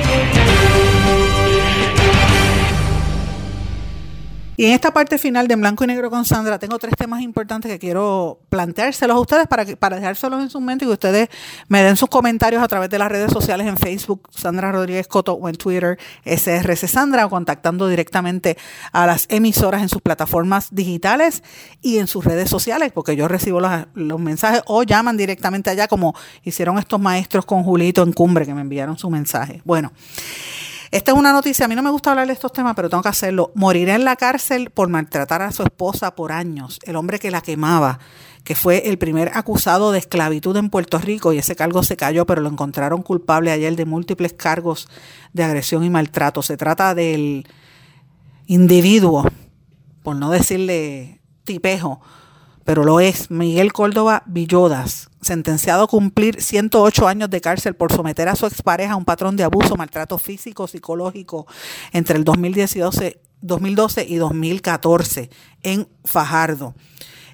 Y en esta parte final de Blanco y Negro con Sandra tengo tres temas importantes que quiero planteárselos a ustedes para, que, para dejárselos en su mente y que ustedes me den sus comentarios a través de las redes sociales en Facebook, Sandra Rodríguez Coto, o en Twitter, SRC Sandra, o contactando directamente a las emisoras en sus plataformas digitales y en sus redes sociales, porque yo recibo los, los mensajes o llaman directamente allá como hicieron estos maestros con Julito en Cumbre que me enviaron su mensaje. Bueno. Esta es una noticia, a mí no me gusta hablar de estos temas, pero tengo que hacerlo. Morirá en la cárcel por maltratar a su esposa por años. El hombre que la quemaba, que fue el primer acusado de esclavitud en Puerto Rico y ese cargo se cayó, pero lo encontraron culpable ayer de múltiples cargos de agresión y maltrato. Se trata del individuo, por no decirle tipejo, pero lo es, Miguel Córdoba Villodas, sentenciado a cumplir 108 años de cárcel por someter a su expareja a un patrón de abuso, maltrato físico, psicológico entre el 2012, 2012 y 2014 en Fajardo.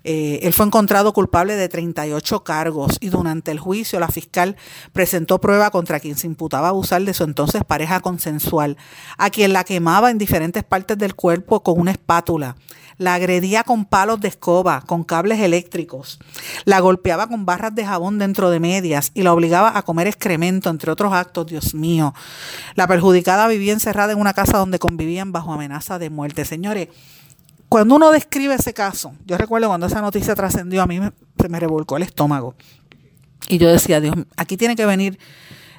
Eh, él fue encontrado culpable de 38 cargos y durante el juicio la fiscal presentó prueba contra quien se imputaba abusar de su entonces pareja consensual, a quien la quemaba en diferentes partes del cuerpo con una espátula. La agredía con palos de escoba, con cables eléctricos. La golpeaba con barras de jabón dentro de medias y la obligaba a comer excremento, entre otros actos, Dios mío. La perjudicada vivía encerrada en una casa donde convivían bajo amenaza de muerte. Señores, cuando uno describe ese caso, yo recuerdo cuando esa noticia trascendió, a mí me, se me revolcó el estómago. Y yo decía, Dios, aquí tiene que venir,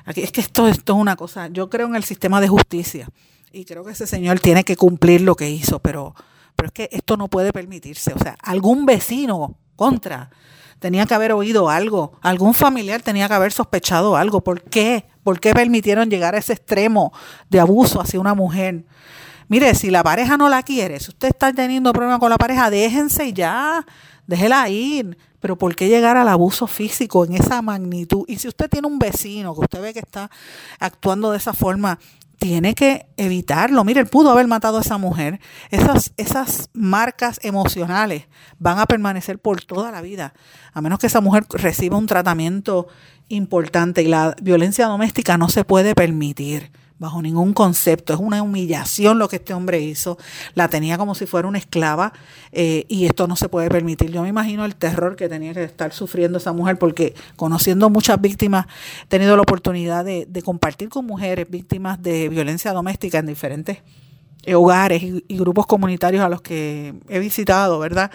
aquí, es que esto, esto es una cosa, yo creo en el sistema de justicia y creo que ese señor tiene que cumplir lo que hizo, pero, pero es que esto no puede permitirse. O sea, algún vecino contra tenía que haber oído algo, algún familiar tenía que haber sospechado algo. ¿Por qué? ¿Por qué permitieron llegar a ese extremo de abuso hacia una mujer? Mire, si la pareja no la quiere, si usted está teniendo problemas con la pareja, déjense ya, déjela ir. Pero ¿por qué llegar al abuso físico en esa magnitud? Y si usted tiene un vecino que usted ve que está actuando de esa forma, tiene que evitarlo. Mire, él pudo haber matado a esa mujer. Esas, esas marcas emocionales van a permanecer por toda la vida, a menos que esa mujer reciba un tratamiento importante. Y la violencia doméstica no se puede permitir bajo ningún concepto. Es una humillación lo que este hombre hizo. La tenía como si fuera una esclava eh, y esto no se puede permitir. Yo me imagino el terror que tenía que estar sufriendo esa mujer porque conociendo muchas víctimas, he tenido la oportunidad de, de compartir con mujeres víctimas de violencia doméstica en diferentes hogares y, y grupos comunitarios a los que he visitado, ¿verdad?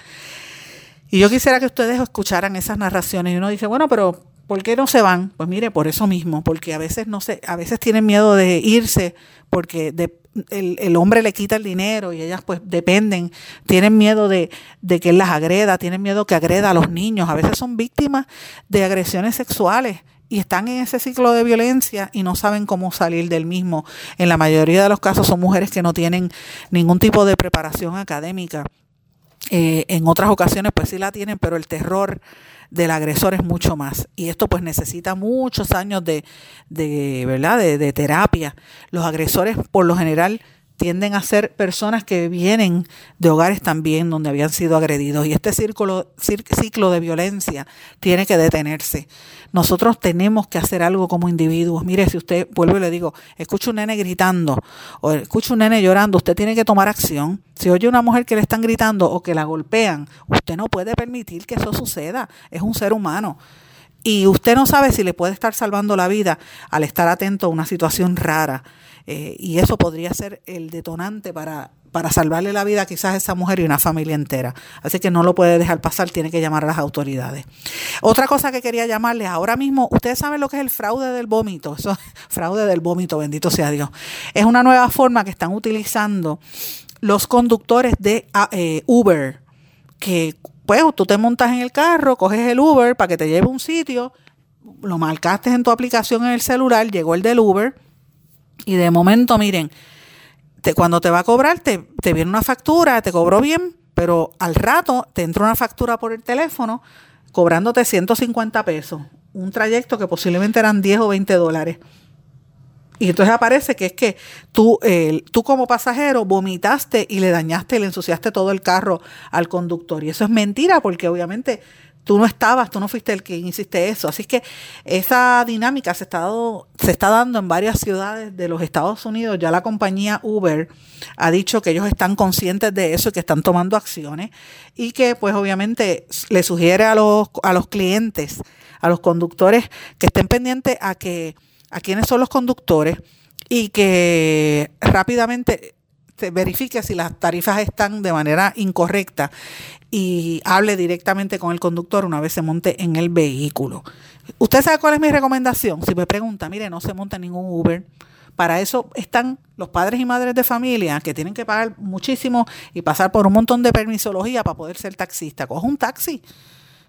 Y yo quisiera que ustedes escucharan esas narraciones y uno dice, bueno, pero ¿Por qué no se van? Pues mire, por eso mismo, porque a veces no se, a veces tienen miedo de irse porque de, el, el, hombre le quita el dinero y ellas pues dependen, tienen miedo de, de, que él las agreda, tienen miedo que agreda a los niños, a veces son víctimas de agresiones sexuales y están en ese ciclo de violencia y no saben cómo salir del mismo. En la mayoría de los casos son mujeres que no tienen ningún tipo de preparación académica. Eh, en otras ocasiones pues sí la tienen, pero el terror del agresor es mucho más. Y esto pues necesita muchos años de, de ¿verdad? De, de, terapia. Los agresores por lo general tienden a ser personas que vienen de hogares también donde habían sido agredidos. Y este círculo, ciclo de violencia tiene que detenerse. Nosotros tenemos que hacer algo como individuos. Mire, si usted, vuelvo y le digo, escucha un nene gritando o escucha un nene llorando, usted tiene que tomar acción. Si oye una mujer que le están gritando o que la golpean, usted no puede permitir que eso suceda. Es un ser humano. Y usted no sabe si le puede estar salvando la vida al estar atento a una situación rara. Eh, y eso podría ser el detonante para, para salvarle la vida quizás a esa mujer y una familia entera. Así que no lo puede dejar pasar, tiene que llamar a las autoridades. Otra cosa que quería llamarles, ahora mismo, ustedes saben lo que es el fraude del vómito, eso (laughs) fraude del vómito, bendito sea Dios. Es una nueva forma que están utilizando los conductores de ah, eh, Uber, que pues tú te montas en el carro, coges el Uber para que te lleve a un sitio, lo marcaste en tu aplicación en el celular, llegó el del Uber y de momento, miren, cuando te va a cobrar, te, te viene una factura, te cobró bien, pero al rato te entra una factura por el teléfono cobrándote 150 pesos, un trayecto que posiblemente eran 10 o 20 dólares. Y entonces aparece que es que tú, tú como pasajero vomitaste y le dañaste y le ensuciaste todo el carro al conductor. Y eso es mentira porque obviamente tú no estabas, tú no fuiste el que hiciste eso. Así que esa dinámica se está, se está dando en varias ciudades de los Estados Unidos. Ya la compañía Uber ha dicho que ellos están conscientes de eso y que están tomando acciones y que pues obviamente le sugiere a los, a los clientes, a los conductores que estén pendientes a que a quiénes son los conductores y que rápidamente se verifique si las tarifas están de manera incorrecta y hable directamente con el conductor una vez se monte en el vehículo. ¿Usted sabe cuál es mi recomendación? Si me pregunta, mire, no se monta ningún Uber. Para eso están los padres y madres de familia que tienen que pagar muchísimo y pasar por un montón de permisología para poder ser taxista. Coja un taxi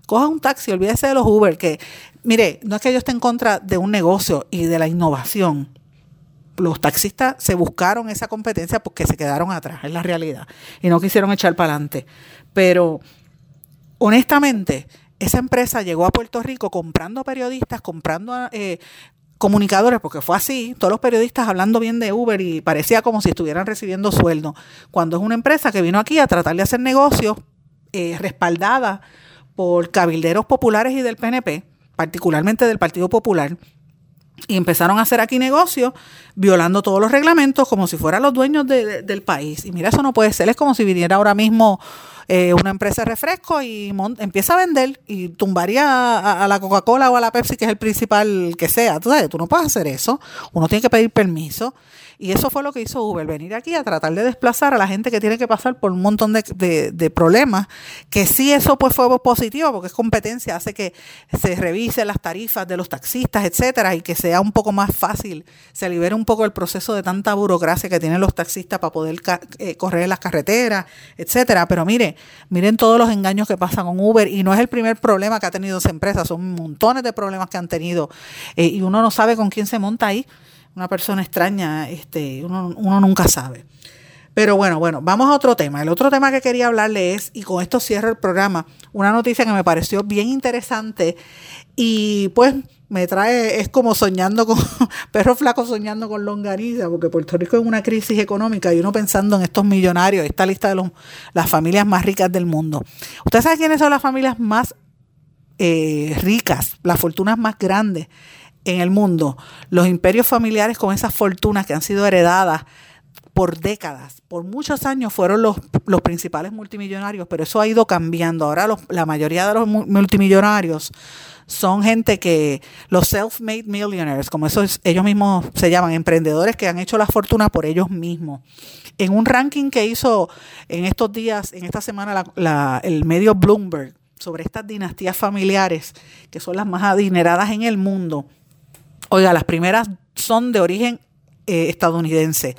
coja un taxi, olvídese de los Uber, que mire, no es que yo esté en contra de un negocio y de la innovación. Los taxistas se buscaron esa competencia porque se quedaron atrás, es la realidad, y no quisieron echar para adelante. Pero honestamente, esa empresa llegó a Puerto Rico comprando periodistas, comprando eh, comunicadores, porque fue así, todos los periodistas hablando bien de Uber y parecía como si estuvieran recibiendo sueldo, cuando es una empresa que vino aquí a tratar de hacer negocios eh, respaldada por cabilderos populares y del PNP, particularmente del Partido Popular, y empezaron a hacer aquí negocios violando todos los reglamentos como si fueran los dueños del país. Y mira, eso no puede ser. Es como si viniera ahora mismo eh, una empresa de refresco y empieza a vender y tumbaría a, la Coca-Cola o a la Pepsi, que es el principal que sea. Tú sabes, tú no puedes hacer eso. Uno tiene que pedir permiso. Y eso fue lo que hizo Uber, venir aquí a tratar de desplazar a la gente que tiene que pasar por un montón de, problemas, que sí eso pues fue positivo, porque es competencia, hace que se revisen las tarifas de los taxistas, etcétera, y que sea un poco más fácil, se libere un poco el proceso de tanta burocracia que tienen los taxistas para poder eh, correr en las carreteras, etcétera. Pero mire, miren todos los engaños que pasan con Uber, y no es el primer problema que ha tenido esa empresa, son montones de problemas que han tenido, eh, y uno no sabe con quién se monta ahí una persona extraña, este, uno, nunca sabe. Pero bueno, bueno, vamos a otro tema. El otro tema que quería hablarle es, y con esto cierro el programa, una noticia que me pareció bien interesante y pues me trae, es como soñando con, (laughs) perro flaco soñando con longaniza, porque Puerto Rico es una crisis económica y uno pensando en estos millonarios, esta lista de los, las familias más ricas del mundo. ¿Usted sabe quiénes son las familias más eh, ricas, las fortunas más grandes? en el mundo, los imperios familiares con esas fortunas que han sido heredadas por décadas, por muchos años fueron los, los principales multimillonarios, pero eso ha ido cambiando. Ahora la mayoría de los multimillonarios son gente que, los self-made millionaires, como esos, ellos mismos se llaman, emprendedores que han hecho la fortuna por ellos mismos. En un ranking que hizo en estos días, en esta semana, el medio Bloomberg sobre estas dinastías familiares, que son las más adineradas en el mundo, Oiga, las primeras son de origen eh, estadounidense.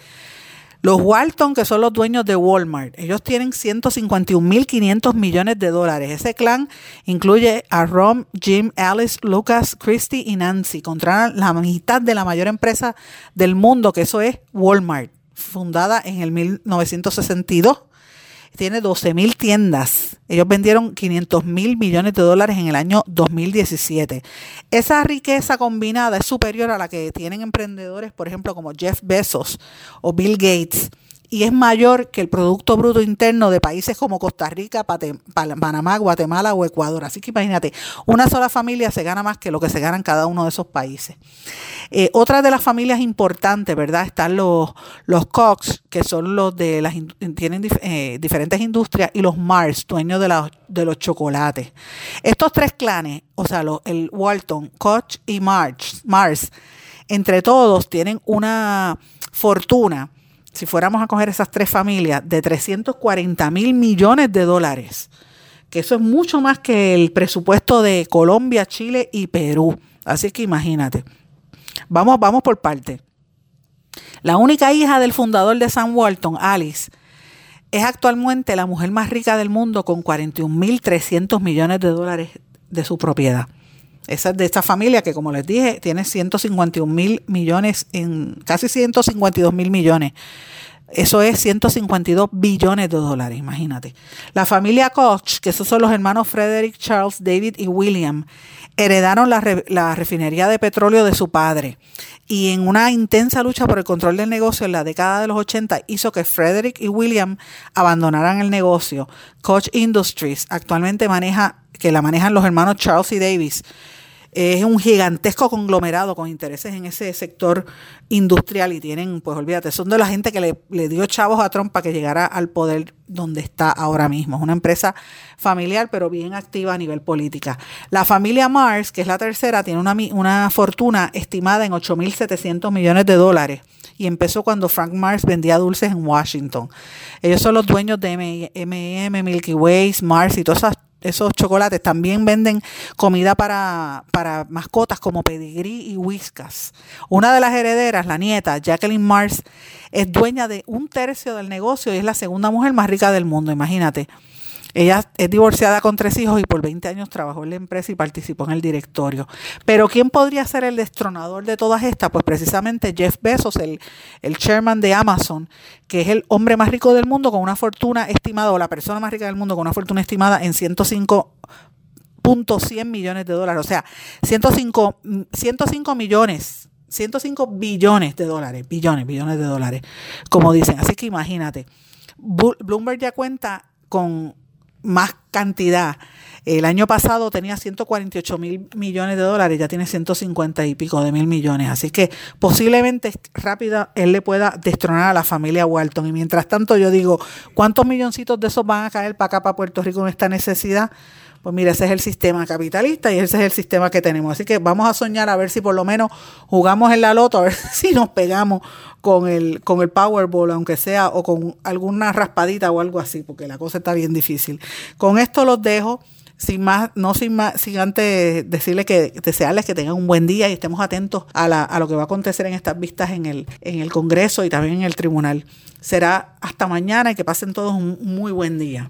Los Walton, que son los dueños de Walmart, ellos tienen 151.500 millones de dólares. Ese clan incluye a Rom, Jim, Alice, Lucas, Christy y Nancy. Contra la mitad de la mayor empresa del mundo, que eso es Walmart, fundada en el 1962 tiene 12 mil tiendas. Ellos vendieron 500 mil millones de dólares en el año 2017. Esa riqueza combinada es superior a la que tienen emprendedores, por ejemplo, como Jeff Bezos o Bill Gates. Y es mayor que el Producto Bruto Interno de países como Costa Rica, Panamá, Guatemala o Ecuador. Así que imagínate, una sola familia se gana más que lo que se gana en cada uno de esos países. Eh, otra de las familias importantes, ¿verdad? Están los, los Cox, que son los de las, tienen eh, diferentes industrias, y los Mars, dueños de, de los chocolates. Estos tres clanes, o sea, el Walton, Koch y Mars, Mars, entre todos tienen una fortuna, si fuéramos a coger esas tres familias, de 340 mil millones de dólares. Que eso es mucho más que el presupuesto de Colombia, Chile y Perú. Así que imagínate. Vamos, vamos por parte. La única hija del fundador de San Walton, Alice, es actualmente la mujer más rica del mundo con 41.300 millones de dólares de su propiedad. Esa es de esta familia que, como les dije, tiene 151 mil millones, en casi 152 mil millones. Eso es 152 billones de dólares, imagínate. La familia Koch, que esos son los hermanos Frederick, Charles, David y William, heredaron la, la, refinería de petróleo de su padre. Y en una intensa lucha por el control del negocio en la década de los 80 hizo que Frederick y William abandonaran el negocio. Koch Industries actualmente maneja, que la manejan los hermanos Charles y Davis, es un gigantesco conglomerado con intereses en ese sector industrial y tienen, pues olvídate, son de la gente que le, dio chavos a Trump para que llegara al poder donde está ahora mismo. Es una empresa familiar, pero bien activa a nivel política. La familia Mars, que es la tercera, tiene una, una fortuna estimada en 8.700 millones de dólares y empezó cuando Frank Mars vendía dulces en Washington. Ellos son los dueños de M&M, Milky Way, Mars y todas esas esos chocolates también venden comida para, para mascotas como pedigrí y whiskas. Una de las herederas, la nieta, Jacqueline Mars, es dueña de un tercio del negocio y es la segunda mujer más rica del mundo, imagínate. Ella es divorciada con tres hijos y por 20 años trabajó en la empresa y participó en el directorio. Pero ¿quién podría ser el destronador de todas estas? Pues precisamente Jeff Bezos, el, el chairman de Amazon, que es el hombre más rico del mundo con una fortuna estimada, o la persona más rica del mundo con una fortuna estimada en 105.100 millones de dólares. O sea, 105, 105 millones 105 billones de dólares, billones, billones de dólares, como dicen. Así que imagínate, Bloomberg ya cuenta con más cantidad. El año pasado tenía 148 mil millones de dólares, ya tiene 150 y pico de mil millones. Así que posiblemente rápida él le pueda destronar a la familia Walton. Y mientras tanto yo digo, ¿cuántos milloncitos de esos van a caer para acá, para Puerto Rico en esta necesidad? Pues mira, ese es el sistema capitalista y ese es el sistema que tenemos. Así que vamos a soñar a ver si por lo menos jugamos en la loto, a ver (laughs) si nos pegamos con el, con el Powerball, aunque sea, o con alguna raspadita o algo así, porque la cosa está bien difícil. Con esto los dejo sin más, no sin más, sin antes decirles que desearles que tengan un buen día y estemos atentos a, la, a lo que va a acontecer en estas vistas en el, en el Congreso y también en el tribunal. Será hasta mañana y que pasen todos un muy buen día.